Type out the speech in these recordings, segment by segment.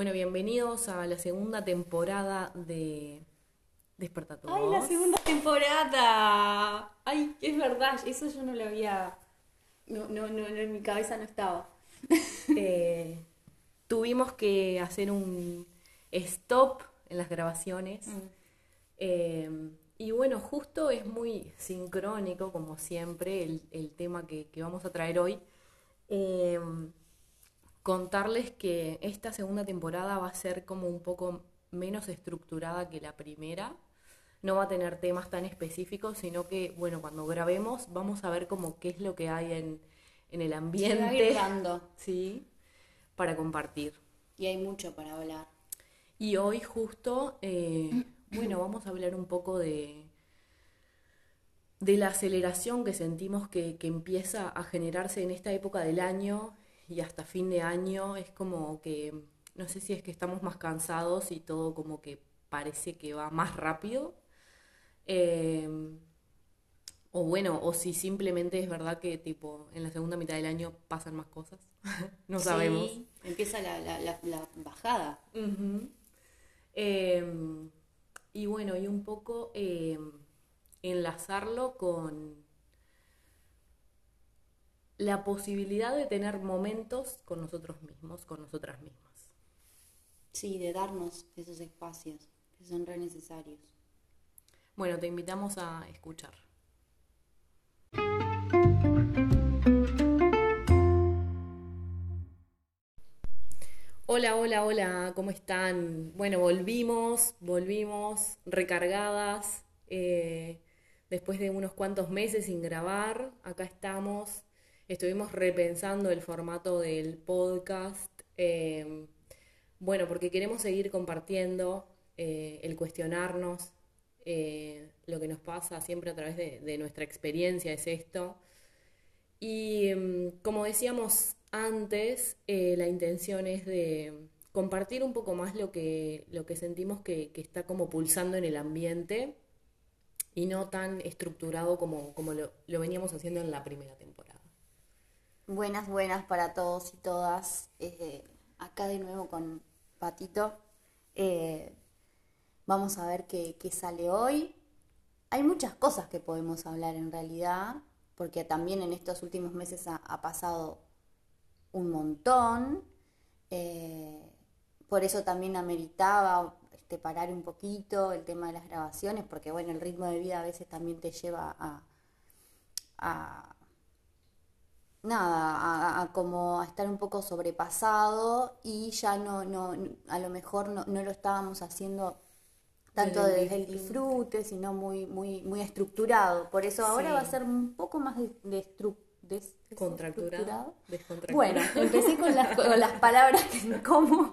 Bueno, bienvenidos a la segunda temporada de Desperta tu ¡Ay, la segunda temporada! ¡Ay, es verdad! Eso yo no lo había... No, no, no, no, en mi cabeza no estaba. Eh, tuvimos que hacer un stop en las grabaciones. Mm. Eh, y bueno, justo es muy sincrónico, como siempre, el, el tema que, que vamos a traer hoy. Eh, contarles que esta segunda temporada va a ser como un poco menos estructurada que la primera. No va a tener temas tan específicos, sino que, bueno, cuando grabemos vamos a ver como qué es lo que hay en, en el ambiente, sí, para compartir. Y hay mucho para hablar. Y hoy justo, eh, bueno, vamos a hablar un poco de, de la aceleración que sentimos que, que empieza a generarse en esta época del año y hasta fin de año. Es como que, no sé si es que estamos más cansados y todo como que parece que va más rápido. eh, o bueno, o si simplemente es verdad que tipo en la segunda mitad del año pasan más cosas. No Sí, sabemos. empieza la, la, la, la bajada. Em, y bueno, y un poco em, enlazarlo con la posibilidad de tener momentos con nosotros mismos, con nosotras mismas. Sí, de darnos esos espacios que son re necesarios. Bueno, te invitamos a escuchar. Hola, hola, hola, ¿cómo están? Bueno, volvimos, volvimos recargadas, eh, después de unos cuantos meses sin grabar, acá estamos, estuvimos repensando el formato del podcast, eh, bueno, porque queremos seguir compartiendo, eh, el cuestionarnos, eh, lo que nos pasa siempre a través de, nuestra experiencia es esto. Y mm, como decíamos antes, eh, la intención es de compartir un poco más lo que, lo que sentimos que, está como pulsando en el ambiente y no tan estructurado como, como lo veníamos haciendo en la primera temporada. Buenas, buenas para todos y todas. Eh, acá de nuevo con Patito. Eh, vamos a ver qué, qué sale hoy. Hay muchas cosas que podemos hablar en realidad, porque también en estos últimos meses ha, pasado un montón. Eh, por eso también ameritaba este, parar un poquito el tema de las grabaciones, porque bueno, el ritmo de vida a veces también te lleva a nada, a, a como a estar un poco sobrepasado y ya no, no, a lo mejor no, no lo estábamos haciendo tanto Desde el disfrute, sino muy, muy, muy estructurado. Por eso ahora Sí. va a ser un poco más de, de estru- des- Contracturado, desestructurado. descontracturado. Bueno, empecé con las, con las palabras que me como.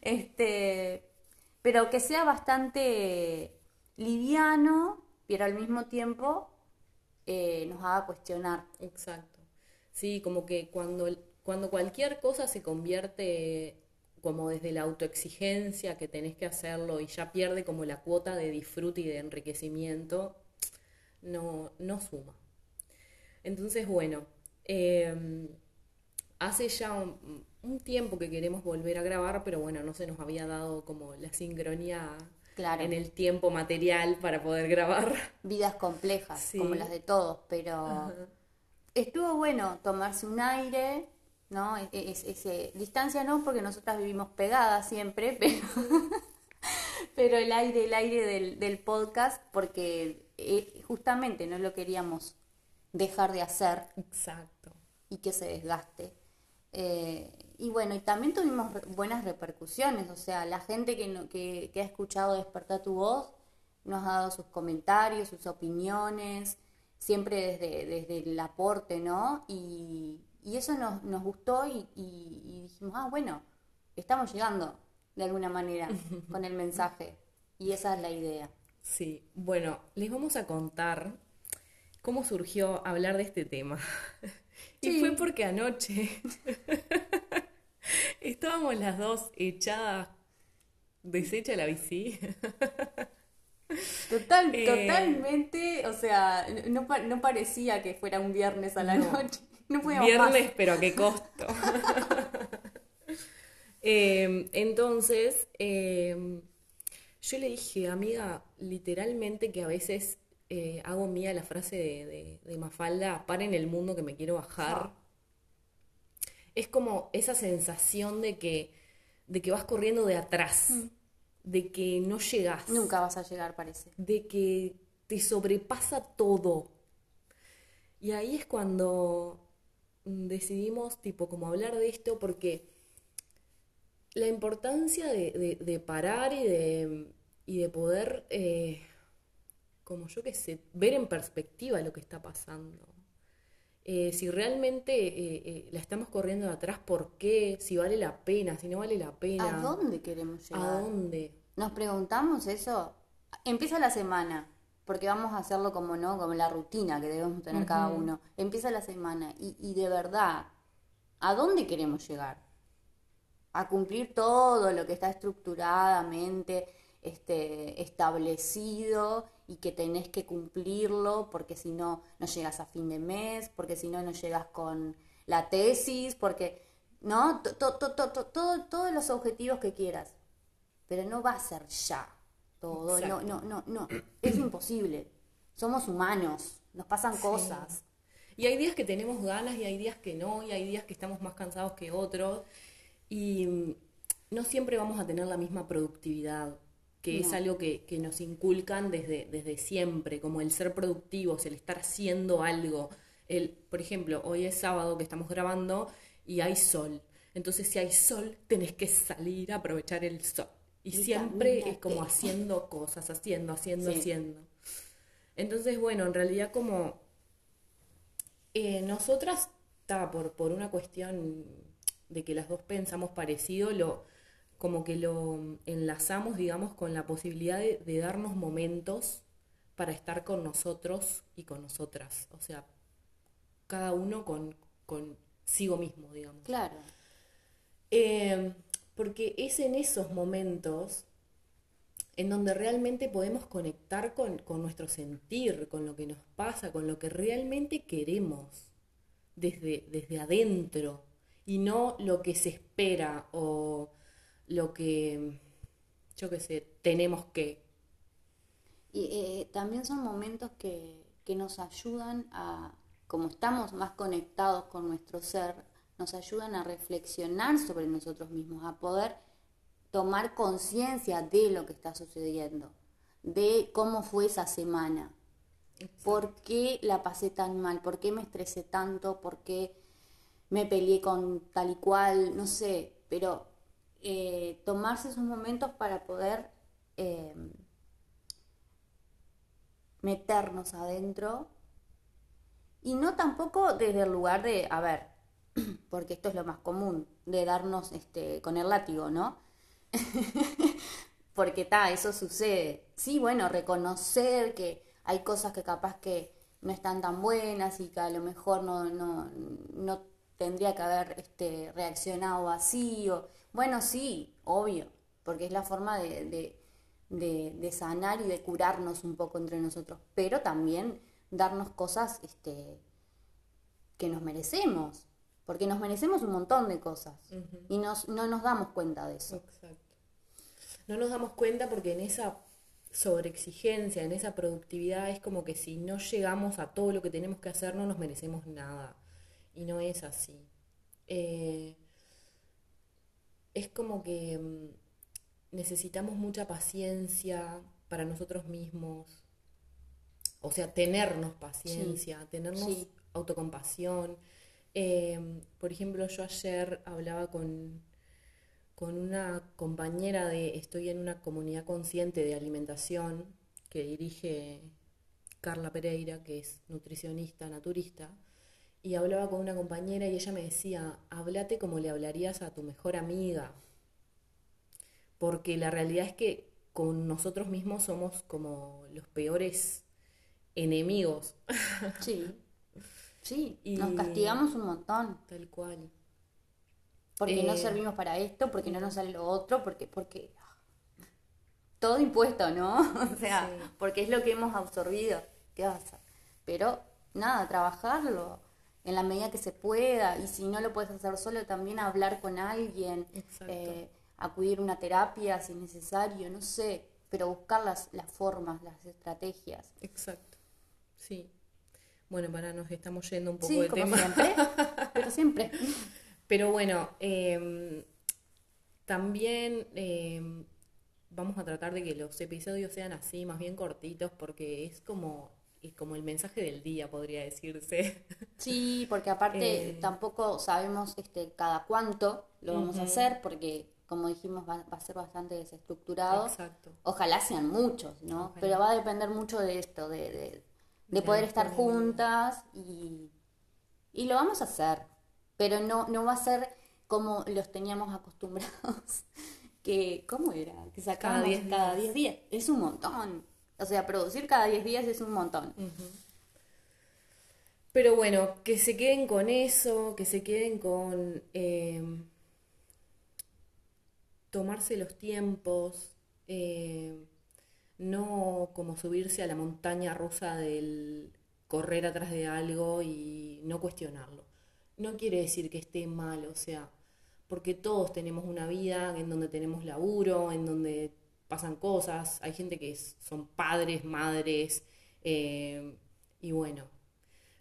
Este, pero que sea bastante liviano, pero al mismo tiempo eh, nos haga cuestionar. Exacto. Sí, como que cuando, cuando cualquier cosa se convierte como desde la autoexigencia que tenés que hacerlo y ya pierde como la cuota de disfrute y de enriquecimiento, no, no suma. Entonces, bueno, eh, hace ya un tiempo que queremos volver a grabar, pero bueno, no se nos había dado como la sincronía Claro. en el tiempo material para poder grabar. Vidas complejas, Sí. como las de todos, pero Ajá. estuvo bueno tomarse un aire, ¿no? E- e- es- ese- distancia no, porque nosotras vivimos pegadas siempre, pero, pero el aire, el aire del, del podcast, porque eh, justamente no lo queríamos dejar de hacer Exacto. y que se desgaste. Eh, y bueno, y también tuvimos re- buenas repercusiones, o sea, la gente que, no- que, que ha escuchado Despertar tu voz nos ha dado sus comentarios, sus opiniones, siempre desde, desde el aporte, ¿no? Y, y eso nos, nos gustó y, y- y dijimos, ah, bueno, estamos llegando de alguna manera con el mensaje. Y esa es la idea. Sí, bueno, les vamos a contar cómo surgió hablar de este tema. Y fue porque anoche estábamos las dos echadas, deshecha la bici. Total, Eh, totalmente, o sea, no, no parecía que fuera un viernes a la No. noche. No podíamos más. Viernes, pero a qué costo. Em, entonces, em, yo le dije, amiga, literalmente que a veces eh, hago mía la frase de, de, Mafalda, para en el mundo que me quiero bajar. Es como esa sensación de que, de que vas corriendo de atrás, mm. de que no llegas. Nunca vas a llegar, parece. De que te sobrepasa todo. Y ahí es cuando decidimos, tipo, como hablar de esto, porque la importancia de, parar y de, y de poder, eh, como yo qué sé, ver en perspectiva lo que está pasando. Eh, si realmente eh, la estamos corriendo de atrás, ¿por qué? Si vale la pena, si no vale la pena. ¿A dónde queremos llegar? ¿A dónde? Nos preguntamos eso. Empieza la semana, porque vamos a hacerlo como no, como la rutina que debemos tener cada uno. Empieza la semana y, y de verdad, ¿a dónde queremos llegar? a cumplir todo lo que está estructuradamente este, establecido y que tenés que cumplirlo porque si no, no llegas a fin de mes, porque si no, no llegas con la tesis, porque, ¿no? Todos los objetivos que quieras. Pero no va a ser ya todo. No, no, no, no. Es imposible. Somos humanos, nos pasan cosas. Y hay días que tenemos ganas y hay días que no, y hay días que estamos más cansados que otros. Y mm, no siempre vamos a tener la misma productividad, que es algo que, nos inculcan desde, desde siempre, como el ser productivos, el estar haciendo algo. El, por ejemplo, hoy es sábado que estamos grabando y hay sol. Entonces, si hay sol, tenés que salir a aprovechar el sol. Y, siempre es como haciendo cosas, haciendo, haciendo, haciendo. Entonces, bueno, en realidad como eh, nosotras, está por, por una cuestión de que las dos pensamos parecido, lo, como que lo enlazamos, digamos, con la posibilidad de, darnos momentos para estar con nosotros y con nosotras. O sea, cada uno con consigo mismo, digamos. Claro. Eh, porque es en esos momentos en donde realmente podemos conectar con, con, nuestro sentir, con lo que nos pasa, con lo que realmente queremos desde, desde adentro y no lo que se espera o lo que, yo qué sé, tenemos que. Y eh, también son momentos que, que nos ayudan a, como estamos más conectados con nuestro ser, nos ayudan a reflexionar sobre nosotros mismos, a poder tomar conciencia de lo que está sucediendo, de cómo fue esa semana, por qué la pasé tan mal, por qué me estresé tanto, por qué me peleé con tal y cual, no sé, pero eh, tomarse esos momentos para poder eh, meternos adentro y no tampoco desde el lugar de, a ver, porque esto es lo más común, de darnos este, con el látigo, ¿no? porque está, eso sucede. Sí, bueno, reconocer que hay cosas que capaz que no están tan buenas y que a lo mejor no, no, no tendría que haber este, reaccionado así. Bueno, sí, obvio, porque es la forma de, de, sanar y de curarnos un poco entre nosotros, pero también darnos cosas este, que nos merecemos, porque nos merecemos un montón de cosas y nos, no nos damos cuenta de eso. Exacto. No nos damos cuenta porque en esa sobreexigencia, en esa productividad, es como que si no llegamos a todo lo que tenemos que hacer, no nos merecemos nada y no es así. Eh, es como que mm, necesitamos mucha paciencia para nosotros mismos, o sea, tenernos paciencia, tenernos autocompasión. Eh, por ejemplo, yo ayer hablaba con, con una compañera de, estoy en una comunidad consciente de alimentación que dirige Carla Pereira, que es nutricionista, naturista, y hablaba con una compañera y ella me decía, háblate como le hablarías a tu mejor amiga, porque la realidad es que con nosotros mismos somos como los peores enemigos. Sí, sí, y nos castigamos un montón. Tal cual. Porque no eh, servimos para esto, porque no nos sale lo otro, porque, porque todo impuesto, ¿no? o sea, porque es lo que hemos absorbido. ¿Qué pasa? Pero nada, trabajarlo en la medida que se pueda, y si no lo puedes hacer solo, también hablar con alguien, eh, acudir a una terapia si es necesario, no sé, pero buscar las, las formas, las estrategias. Exacto, sí. Bueno, para nos estamos yendo un poco de como tema. siempre, pero siempre. Pero bueno, em, también em, vamos a tratar de que los episodios sean así, más bien cortitos, porque es como, como el mensaje del día, podría decirse. Sí, porque aparte eh, tampoco sabemos este cada cuánto lo vamos a hacer, porque como dijimos va, a ser bastante desestructurado. Exacto. Ojalá sean muchos, ¿no? Pero va a depender mucho de esto, de, de, poder estar juntas y, y lo vamos a hacer, pero no, no va a ser como los teníamos acostumbrados que, ¿cómo era? Que sacábamos cada 10 días. Es un montón. O sea, producir cada 10 días es un montón. Pero bueno, que se queden con eso, que se queden con eh, tomarse los tiempos, eh, no como subirse a la montaña rusa del correr atrás de algo y no cuestionarlo. No quiere decir que esté mal, o sea, porque todos tenemos una vida en donde tenemos laburo, en donde pasan cosas, hay gente que son padres, madres, eh, y bueno,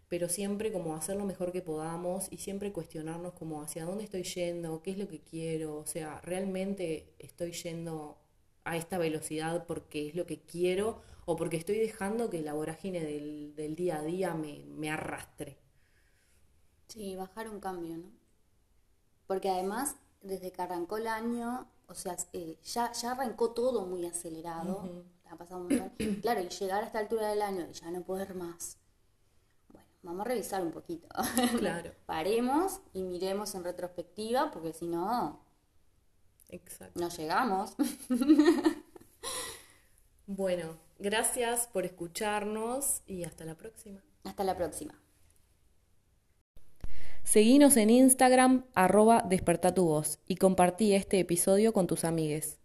pero siempre como hacer lo mejor que podamos y siempre cuestionarnos como hacia dónde estoy yendo, qué es lo que quiero, o sea, realmente estoy yendo a esta velocidad porque es lo que quiero o porque estoy dejando que la vorágine del, del día a día me, me arrastre. Sí, bajar un cambio, ¿no? Porque además, desde que arrancó el año, o sea, eh, ya, ya arrancó todo muy acelerado, ha pasado un montón. Claro, y llegar a esta altura del año y ya no poder más. Bueno, vamos a revisar un poquito. Claro. Paremos y miremos en retrospectiva, porque si no, Exacto. no llegamos. bueno, gracias por escucharnos y hasta la próxima. Hasta la próxima. Seguinos en Instagram, arroba voz, y compartí este episodio con tus amigues.